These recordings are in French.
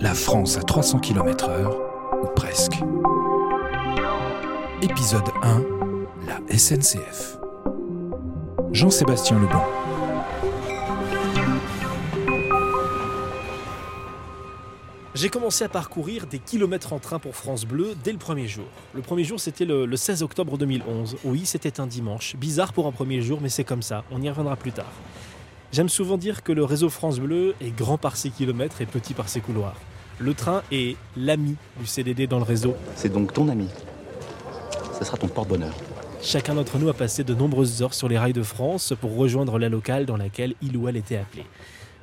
La France à 300 km/h, ou presque. Épisode 1 La SNCF. Jean-Sébastien Lebon. J'ai commencé à parcourir des kilomètres en train pour France Bleu dès le premier jour. Le premier jour, c'était le, le 16 octobre 2011. Oui, c'était un dimanche. Bizarre pour un premier jour, mais c'est comme ça. On y reviendra plus tard. J'aime souvent dire que le réseau France Bleu est grand par ses kilomètres et petit par ses couloirs. Le train est l'ami du CDD dans le réseau. C'est donc ton ami. Ce sera ton porte-bonheur. Chacun d'entre nous a passé de nombreuses heures sur les rails de France pour rejoindre la locale dans laquelle il ou elle était appelé.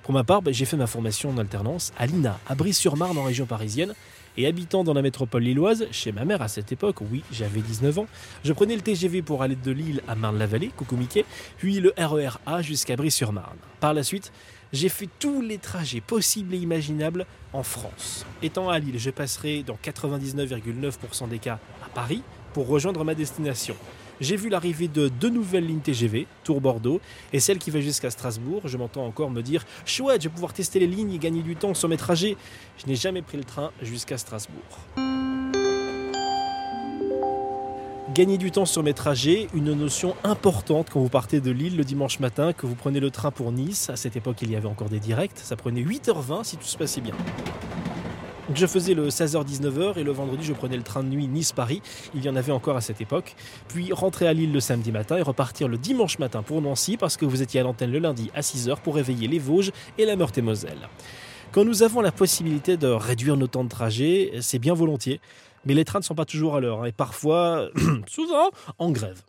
Pour ma part, ben, j'ai fait ma formation en alternance à l'INA, à Brie-sur-Marne en région parisienne, et habitant dans la métropole lilloise, chez ma mère à cette époque, oui, j'avais 19 ans, je prenais le TGV pour aller de Lille à Marne-la-Vallée, coucou Mickey, puis le RER A jusqu'à Brie-sur-Marne. Par la suite, j'ai fait tous les trajets possibles et imaginables en France. Étant à Lille, je passerai dans 99,9% des cas à Paris pour rejoindre ma destination. J'ai vu l'arrivée de deux nouvelles lignes TGV, Tours-Bordeaux, et celle qui va jusqu'à Strasbourg. Je m'entends encore me dire Chouette, je vais pouvoir tester les lignes et gagner du temps sur mes trajets. Je n'ai jamais pris le train jusqu'à Strasbourg. Gagner du temps sur mes trajets, une notion importante quand vous partez de Lille le dimanche matin, que vous prenez le train pour Nice. À cette époque, il y avait encore des directs. Ça prenait 8h20 si tout se passait bien. Je faisais le 16h-19h et le vendredi je prenais le train de nuit Nice-Paris, il y en avait encore à cette époque, puis rentrer à Lille le samedi matin et repartir le dimanche matin pour Nancy parce que vous étiez à l'antenne le lundi à 6h pour réveiller les Vosges et la Meurthe-et-Moselle. Quand nous avons la possibilité de réduire nos temps de trajet, c'est bien volontiers, mais les trains ne sont pas toujours à l'heure et parfois, souvent, en grève.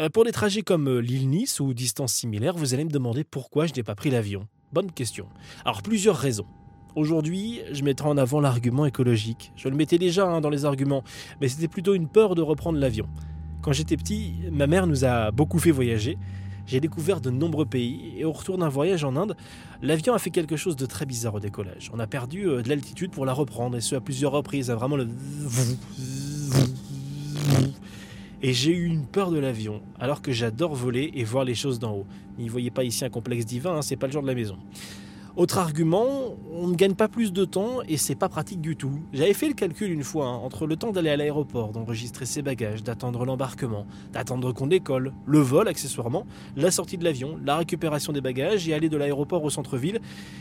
Euh, Pour des trajets comme euh, Lille-Nice ou distances similaires, vous allez me demander pourquoi je n'ai pas pris l'avion. Bonne question. Alors plusieurs raisons. Aujourd'hui, je mettrai en avant l'argument écologique. Je le mettais déjà hein, dans les arguments, mais c'était plutôt une peur de reprendre l'avion. Quand j'étais petit, ma mère nous a beaucoup fait voyager. J'ai découvert de nombreux pays et au retour d'un voyage en Inde, l'avion a fait quelque chose de très bizarre au décollage. On a perdu euh, de l'altitude pour la reprendre et ce à plusieurs reprises, à vraiment le et j'ai eu une peur de l'avion, alors que j'adore voler et voir les choses d'en haut. N'y voyez pas ici un complexe divin, hein, c'est pas le genre de la maison. Autre argument, on ne gagne pas plus de temps et c'est pas pratique du tout. J'avais fait le calcul une fois, hein, entre le temps d'aller à l'aéroport, d'enregistrer ses bagages, d'attendre l'embarquement, d'attendre qu'on décolle, le vol accessoirement, la sortie de l'avion, la récupération des bagages et aller de l'aéroport au centre-ville,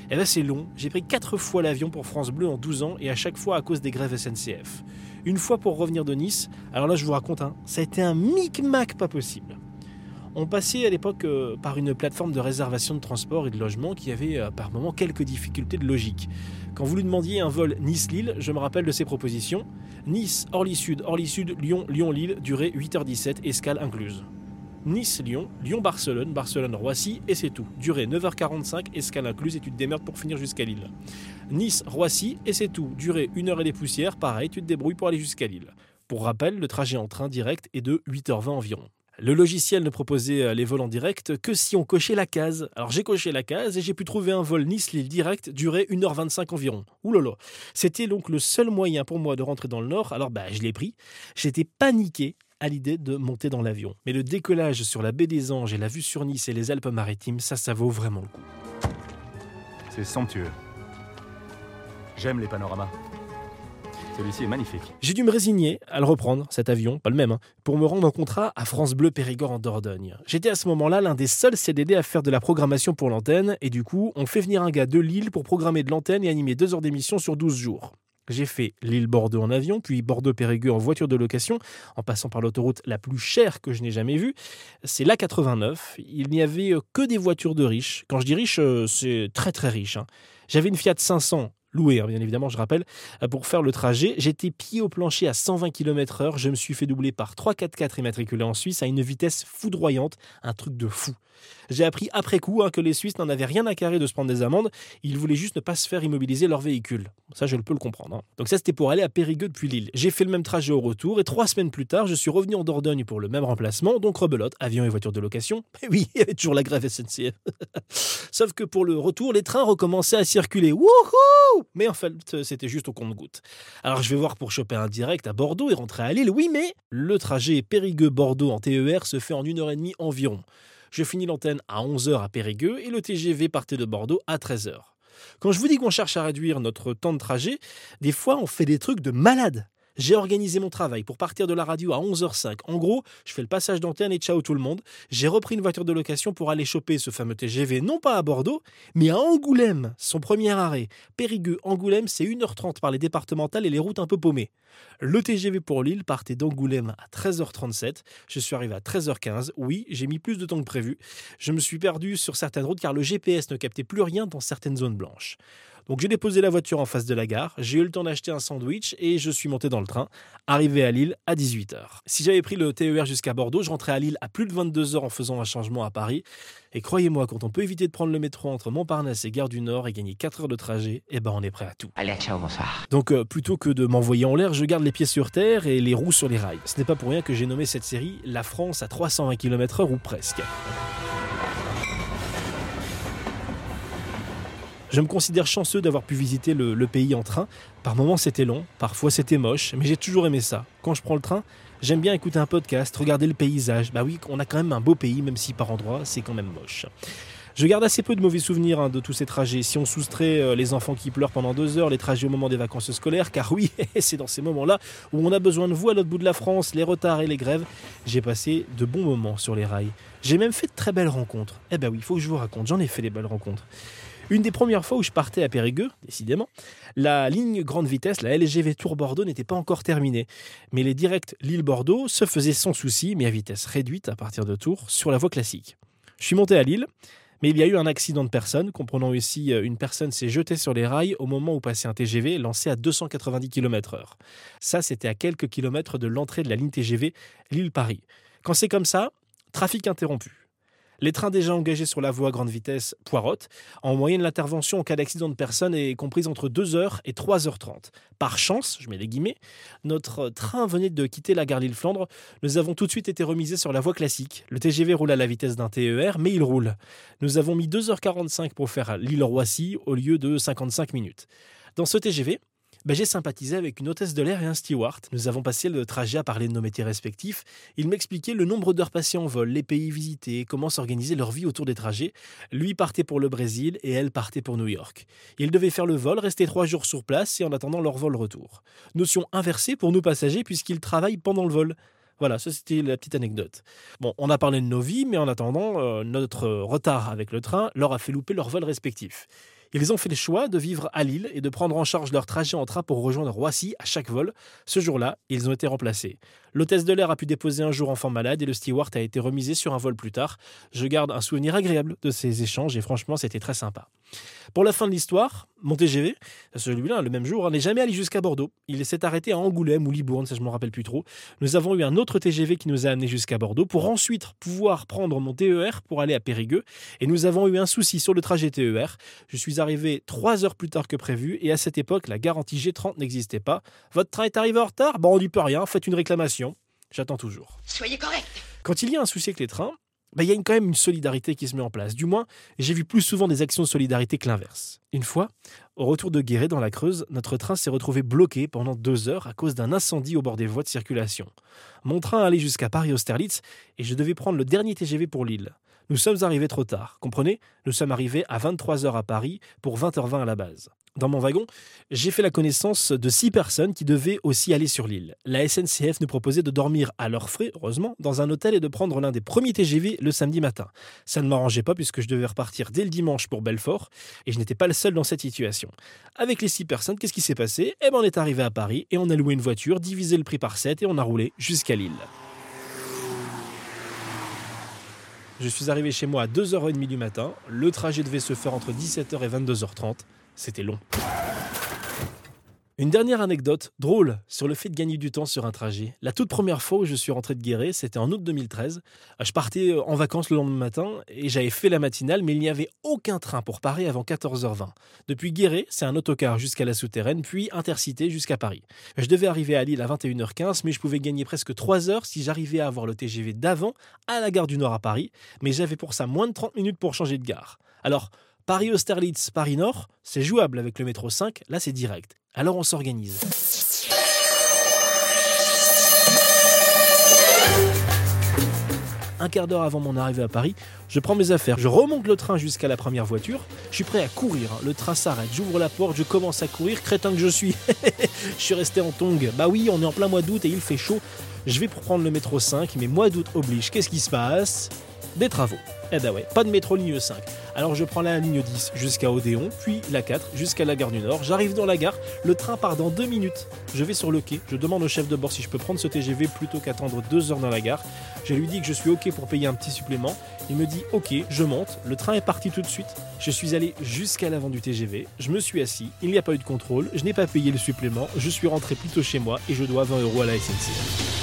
et ben c'est long. J'ai pris 4 fois l'avion pour France Bleu en 12 ans et à chaque fois à cause des grèves SNCF. Une fois pour revenir de Nice, alors là je vous raconte, hein, ça a été un micmac pas possible. On passait à l'époque euh, par une plateforme de réservation de transport et de logement qui avait euh, par moments quelques difficultés de logique. Quand vous lui demandiez un vol Nice-Lille, je me rappelle de ses propositions. Nice, Orly-Sud, Orly-Sud, Lyon, Lyon-Lille, durée 8h17, escale incluse. Nice-Lyon, Lyon-Barcelone, Barcelone-Roissy, et c'est tout. Durée 9h45, escale incluse, et tu te démerdes pour finir jusqu'à Lille. Nice-Roissy, et c'est tout. Durée 1 heure et des poussières, pareil, tu te débrouilles pour aller jusqu'à Lille. Pour rappel, le trajet en train direct est de 8h20 environ. Le logiciel ne proposait euh, les vols en direct que si on cochait la case. Alors j'ai coché la case et j'ai pu trouver un vol Nice-Lille direct duré 1h25 environ. Là. C'était donc le seul moyen pour moi de rentrer dans le Nord, alors bah je l'ai pris. J'étais paniqué à l'idée de monter dans l'avion. Mais le décollage sur la baie des Anges et la vue sur Nice et les Alpes-Maritimes, ça, ça vaut vraiment le coup. C'est somptueux. J'aime les panoramas. Celui-ci est magnifique. J'ai dû me résigner à le reprendre, cet avion, pas le même, hein, pour me rendre en contrat à France Bleu Périgord en Dordogne. J'étais à ce moment-là l'un des seuls CDD à faire de la programmation pour l'antenne, et du coup, on fait venir un gars de Lille pour programmer de l'antenne et animer deux heures d'émission sur 12 jours. J'ai fait Lille-Bordeaux en avion, puis Bordeaux-Périgueux en voiture de location, en passant par l'autoroute la plus chère que je n'ai jamais vue. C'est l'A89. Il n'y avait que des voitures de riches. Quand je dis riche, euh, c'est très très riche. hein. J'avais une Fiat 500 louée, hein, bien évidemment, je rappelle, euh, pour faire le trajet. J'étais pied au plancher à 120 km/h. Je me suis fait doubler par 3 4x4 immatriculés en Suisse à une vitesse foudroyante, un truc de fou. J'ai appris après coup hein, que les Suisses n'en avaient rien à carrer de se prendre des amendes. Ils voulaient juste ne pas se faire immobiliser leur véhicule. Ça, je peux le comprendre. hein. Donc ça, c'était pour aller à Périgueux depuis Lille. J'ai fait le même trajet au retour et trois semaines plus tard, je suis revenu en Dordogne pour le même remplacement. Donc rebelote, avion et voiture de location. Et oui, il y avait toujours la grève SNCF. Sauf que pour le retour, les trains recommençaient à circuler. Wouhou Mais en fait, c'était juste au compte-goutte. Alors je vais voir pour choper un direct à Bordeaux et rentrer à Lille. Oui, mais le trajet Périgueux-Bordeaux en TER se fait en une heure et demie environ. Je finis l'antenne à 11h à Périgueux et le TGV partait de Bordeaux à 13h. Quand je vous dis qu'on cherche à réduire notre temps de trajet, des fois on fait des trucs de malade. J'ai organisé mon travail pour partir de la radio à 11h05. En gros, je fais le passage d'antenne et ciao tout le monde. J'ai repris une voiture de location pour aller choper ce fameux TGV, non pas à Bordeaux, mais à Angoulême, son premier arrêt. Périgueux, Angoulême, c'est 1h30 par les départementales et les routes un peu paumées. Le TGV pour Lille partait d'Angoulême à 13h37. Je suis arrivé à 13h15. Oui, j'ai mis plus de temps que prévu. Je me suis perdu sur certaines routes car le GPS ne captait plus rien dans certaines zones blanches. Donc j'ai déposé la voiture en face de la gare, j'ai eu le temps d'acheter un sandwich et je suis monté dans le train, arrivé à Lille à 18h. Si j'avais pris le TER jusqu'à Bordeaux, je rentrais à Lille à plus de 22h en faisant un changement à Paris. Et croyez-moi, quand on peut éviter de prendre le métro entre Montparnasse et Gare du Nord et gagner 4 heures de trajet, eh ben on est prêt à tout. Allez, ciao, bonsoir. Donc euh, plutôt que de m'envoyer en l'air, je garde les pieds sur terre et les roues sur les rails. Ce n'est pas pour rien que j'ai nommé cette série La France à 320 km/h ou presque. Je me considère chanceux d'avoir pu visiter le, pays en train. Par moments c'était long, parfois c'était moche, mais j'ai toujours aimé ça. Quand je prends le train, j'aime bien écouter un podcast, regarder le paysage. Bah oui, on a quand même un beau pays, même si par endroits c'est quand même moche. Je garde assez peu de mauvais souvenirs hein, de tous ces trajets. Si on soustrait euh, les enfants qui pleurent pendant deux heures, les trajets au moment des vacances scolaires, car oui, c'est dans ces moments-là où on a besoin de vous à l'autre bout de la France, les retards et les grèves, j'ai passé de bons moments sur les rails. J'ai même fait de très belles rencontres. Eh ben oui, il faut que je vous raconte, j'en ai fait des belles rencontres. Une des premières fois où je partais à Périgueux, décidément, la ligne grande vitesse, la LGV Tour Bordeaux, n'était pas encore terminée. Mais les directs Lille-Bordeaux se faisaient sans souci, mais à vitesse réduite à partir de Tours, sur la voie classique. Je suis monté à Lille, mais il y a eu un accident de personne, comprenant aussi une personne s'est jetée sur les rails au moment où passait un TGV lancé à 290 km/h. Ça, c'était à quelques kilomètres de l'entrée de la ligne TGV Lille-Paris. Quand c'est comme ça, trafic interrompu. Les trains déjà engagés sur la voie à grande vitesse poirotent. En moyenne, l'intervention en cas d'accident de personne est comprise entre 2h et 3h30. Par chance, je mets les guillemets, notre train venait de quitter la gare Lille-Flandre. Nous avons tout de suite été remisés sur la voie classique. Le TGV roule à la vitesse d'un TER, mais il roule. Nous avons mis 2h45 pour faire Lille-Roissy au lieu de 55 minutes. Dans ce TGV, ben, j'ai sympathisé avec une hôtesse de l'air et un steward. Nous avons passé le trajet à parler de nos métiers respectifs. Il m'expliquait le nombre d'heures passées en vol, les pays visités, comment s'organiser leur vie autour des trajets. Lui partait pour le Brésil et elle partait pour New York. Ils devaient faire le vol, rester trois jours sur place et en attendant leur vol retour. Notion inversée pour nous passagers puisqu'ils travaillent pendant le vol. Voilà, ça c'était la petite anecdote. Bon, on a parlé de nos vies, mais en attendant, euh, notre retard avec le train leur a fait louper leur vol respectif. Ils ont fait le choix de vivre à Lille et de prendre en charge leur trajet en train pour rejoindre Roissy à chaque vol. Ce jour-là, ils ont été remplacés. L'hôtesse de l'air a pu déposer un jour enfant malade et le steward a été remisé sur un vol plus tard. Je garde un souvenir agréable de ces échanges et franchement, c'était très sympa. Pour la fin de l'histoire, mon TGV, celui-là, le même jour, n'est jamais allé jusqu'à Bordeaux. Il s'est arrêté à Angoulême ou Libourne, ça je m'en rappelle plus trop. Nous avons eu un autre TGV qui nous a amené jusqu'à Bordeaux pour ensuite pouvoir prendre mon TER pour aller à Périgueux. Et nous avons eu un souci sur le trajet TER. Je suis arrivé trois heures plus tard que prévu et à cette époque, la garantie G30 n'existait pas. Votre train est arrivé en retard? Bon, on n'y peut rien, faites une réclamation. J'attends toujours. Soyez correct. Quand il y a un souci avec les trains, bah, y a quand même une solidarité qui se met en place. Du moins, j'ai vu plus souvent des actions de solidarité que l'inverse. Une fois, au retour de Guéret dans la Creuse, notre train s'est retrouvé bloqué pendant deux heures à cause d'un incendie au bord des voies de circulation. Mon train allait jusqu'à Paris-Austerlitz et je devais prendre le dernier TGV pour Lille. Nous sommes arrivés trop tard. Comprenez? Nous sommes arrivés à 23h à Paris pour 20h20 à la base. Dans mon wagon, j'ai fait la connaissance de six personnes qui devaient aussi aller sur l'île. La SNCF nous proposait de dormir à leurs frais, heureusement, dans un hôtel et de prendre l'un des premiers TGV le samedi matin. Ça ne m'arrangeait pas puisque je devais repartir dès le dimanche pour Belfort et je n'étais pas le seul dans cette situation. Avec les six personnes, qu'est-ce qui s'est passé? Eh ben, on est arrivé à Paris et on a loué une voiture, divisé le prix par 7 et on a roulé jusqu'à Lille. Je suis arrivé chez moi à 2h30 du matin. Le trajet devait se faire entre 17h et 22h30. C'était long. Une dernière anecdote drôle sur le fait de gagner du temps sur un trajet. La toute première fois où je suis rentré de Guéret, c'était en août 2013. Je partais en vacances le lendemain matin et j'avais fait la matinale, mais il n'y avait aucun train pour Paris avant 14h20. Depuis Guéret, c'est un autocar jusqu'à la souterraine, puis intercité jusqu'à Paris. Je devais arriver à Lille à 21h15, mais je pouvais gagner presque 3 heures si j'arrivais à avoir le TGV d'avant à la gare du Nord à Paris, mais j'avais pour ça moins de 30 minutes pour changer de gare. Alors, Paris-Austerlitz, Paris-Nord, c'est jouable avec le métro 5, là c'est direct. Alors on s'organise. un quart d'heure avant mon arrivée à Paris, je prends mes affaires, je remonte le train jusqu'à la première voiture, je suis prêt à courir. hein. Le train s'arrête, j'ouvre la porte, je commence à courir, crétin que je suis. je suis resté en tongue. Bah oui, on est en plein mois d'août et il fait chaud. Je vais prendre le métro 5, mais mois d'août oblige. Qu'est-ce qui se passe? Des travaux. Eh ben ouais, pas de métro ligne 5. Alors je prends la ligne 10 jusqu'à Odéon, puis la 4 jusqu'à la gare du Nord. J'arrive dans la gare, le train part dans deux minutes. Je vais sur le quai, je demande au chef de bord si je peux prendre ce TGV plutôt qu'attendre deux heures dans la gare. Je lui dis que je suis ok pour payer un petit supplément. Il me dit ok, je monte. Le train est parti tout de suite. Je suis allé jusqu'à l'avant du TGV. Je me suis assis. Il n'y a pas eu de contrôle. Je n'ai pas payé le supplément. Je suis rentré plutôt chez moi et je dois 20 euros à la SNCF.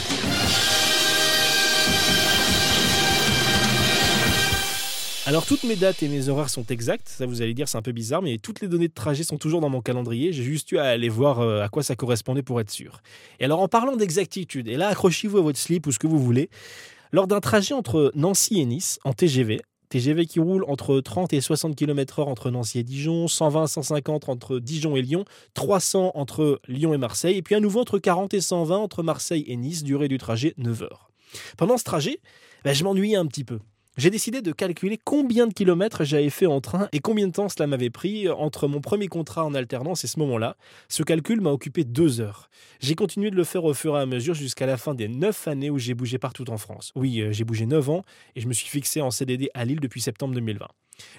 Alors toutes mes dates et mes horaires sont exacts, ça vous allez dire c'est un peu bizarre, mais toutes les données de trajet sont toujours dans mon calendrier, j'ai juste eu à aller voir euh, à quoi ça correspondait pour être sûr. Et alors en parlant d'exactitude, et là accrochez-vous à votre slip ou ce que vous voulez, lors d'un trajet entre Nancy et Nice en TGV, TGV qui roule entre 30 et 60 km/h entre Nancy et Dijon, 120 150 entre Dijon et Lyon, 300 entre Lyon et Marseille, et puis à nouveau entre 40 et 120 entre Marseille et Nice, durée du trajet 9 heures. Pendant ce trajet, ben, je m'ennuyais un petit peu. J'ai décidé de calculer combien de kilomètres j'avais fait en train et combien de temps cela m'avait pris entre mon premier contrat en alternance et ce moment-là. Ce calcul m'a occupé deux heures. J'ai continué de le faire au fur et à mesure jusqu'à la fin des neuf années où j'ai bougé partout en France. Oui, euh, j'ai bougé neuf ans et je me suis fixé en CDD à Lille depuis septembre 2020.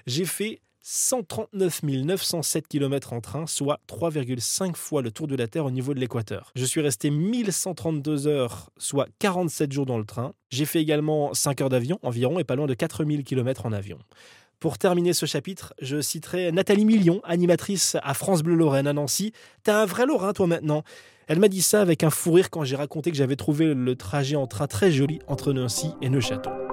J'ai fait 139 907 km en train, soit 3,5 fois le tour de la Terre au niveau de l'équateur. Je suis resté 1132 heures, soit 47 jours dans le train. J'ai fait également 5 heures d'avion environ et pas loin de 4000 km en avion. Pour terminer ce chapitre, je citerai Nathalie Million, animatrice à France Bleu Lorraine à Nancy. T'as un vrai Lorrain toi maintenant Elle m'a dit ça avec un fou rire quand j'ai raconté que j'avais trouvé le trajet en train très joli entre Nancy et Neuchâtel.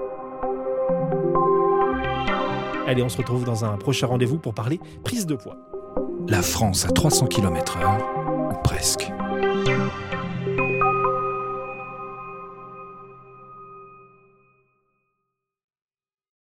Allez, on se retrouve dans un prochain rendez-vous pour parler prise de poids. La France à 300 km/h, presque.